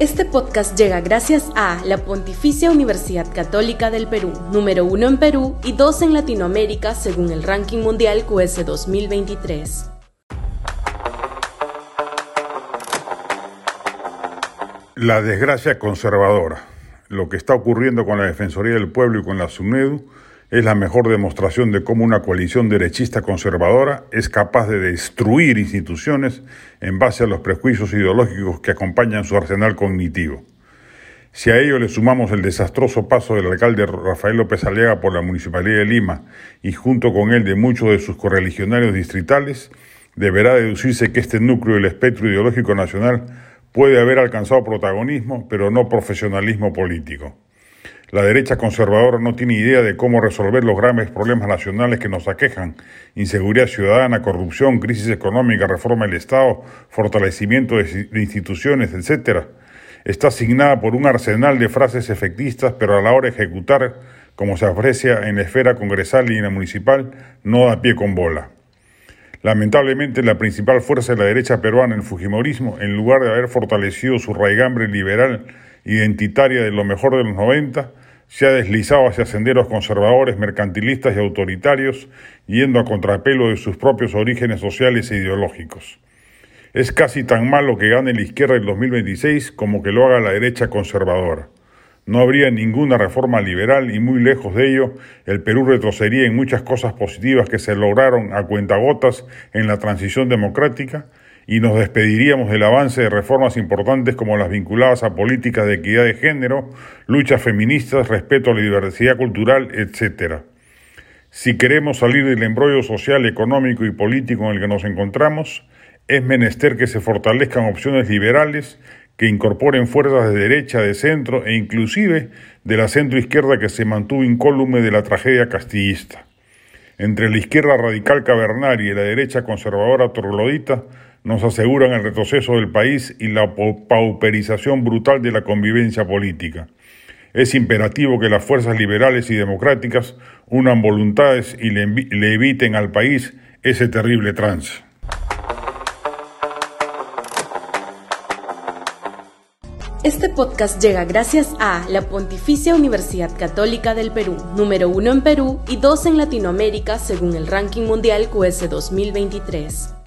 Este podcast llega gracias a la Pontificia Universidad Católica del Perú, número uno en Perú y dos en Latinoamérica según el ranking mundial QS 2023. La desgracia conservadora. Lo que está ocurriendo con la Defensoría del Pueblo y con la SUNEDU es la mejor demostración de cómo una coalición derechista conservadora es capaz de destruir instituciones en base a los prejuicios ideológicos que acompañan su arsenal cognitivo. Si a ello le sumamos el desastroso paso del alcalde Rafael López Aliaga por la Municipalidad de Lima y junto con él de muchos de sus correligionarios distritales, deberá deducirse que este núcleo del espectro ideológico nacional puede haber alcanzado protagonismo, pero no profesionalismo político. La derecha conservadora no tiene idea de cómo resolver los graves problemas nacionales que nos aquejan, inseguridad ciudadana, corrupción, crisis económica, reforma del Estado, fortalecimiento de instituciones, etc. Está asignada por un arsenal de frases efectistas, pero a la hora de ejecutar, como se aprecia en la esfera congresal y en la municipal, no da pie con bola. Lamentablemente, la principal fuerza de la derecha peruana, el Fujimorismo, en lugar de haber fortalecido su raigambre liberal identitaria de lo mejor de los 90, se ha deslizado hacia senderos conservadores, mercantilistas y autoritarios, yendo a contrapelo de sus propios orígenes sociales e ideológicos. Es casi tan malo que gane la izquierda en 2026 como que lo haga la derecha conservadora. No habría ninguna reforma liberal y muy lejos de ello, el Perú retrocedería en muchas cosas positivas que se lograron a cuentagotas en la transición democrática y nos despediríamos del avance de reformas importantes como las vinculadas a políticas de equidad de género, luchas feministas, respeto a la diversidad cultural, etc. Si queremos salir del embrollo social, económico y político en el que nos encontramos, es menester que se fortalezcan opciones liberales que incorporen fuerzas de derecha, de centro e inclusive de la centro izquierda que se mantuvo incólume de la tragedia castillista. Entre la izquierda radical cavernaria y la derecha conservadora troglodita nos aseguran el retroceso del país y la pauperización brutal de la convivencia política. Es imperativo que las fuerzas liberales y democráticas unan voluntades y le, eviten al país ese terrible trance. Este podcast llega gracias a la Pontificia Universidad Católica del Perú, número uno en Perú y dos en Latinoamérica según el ranking mundial QS 2023.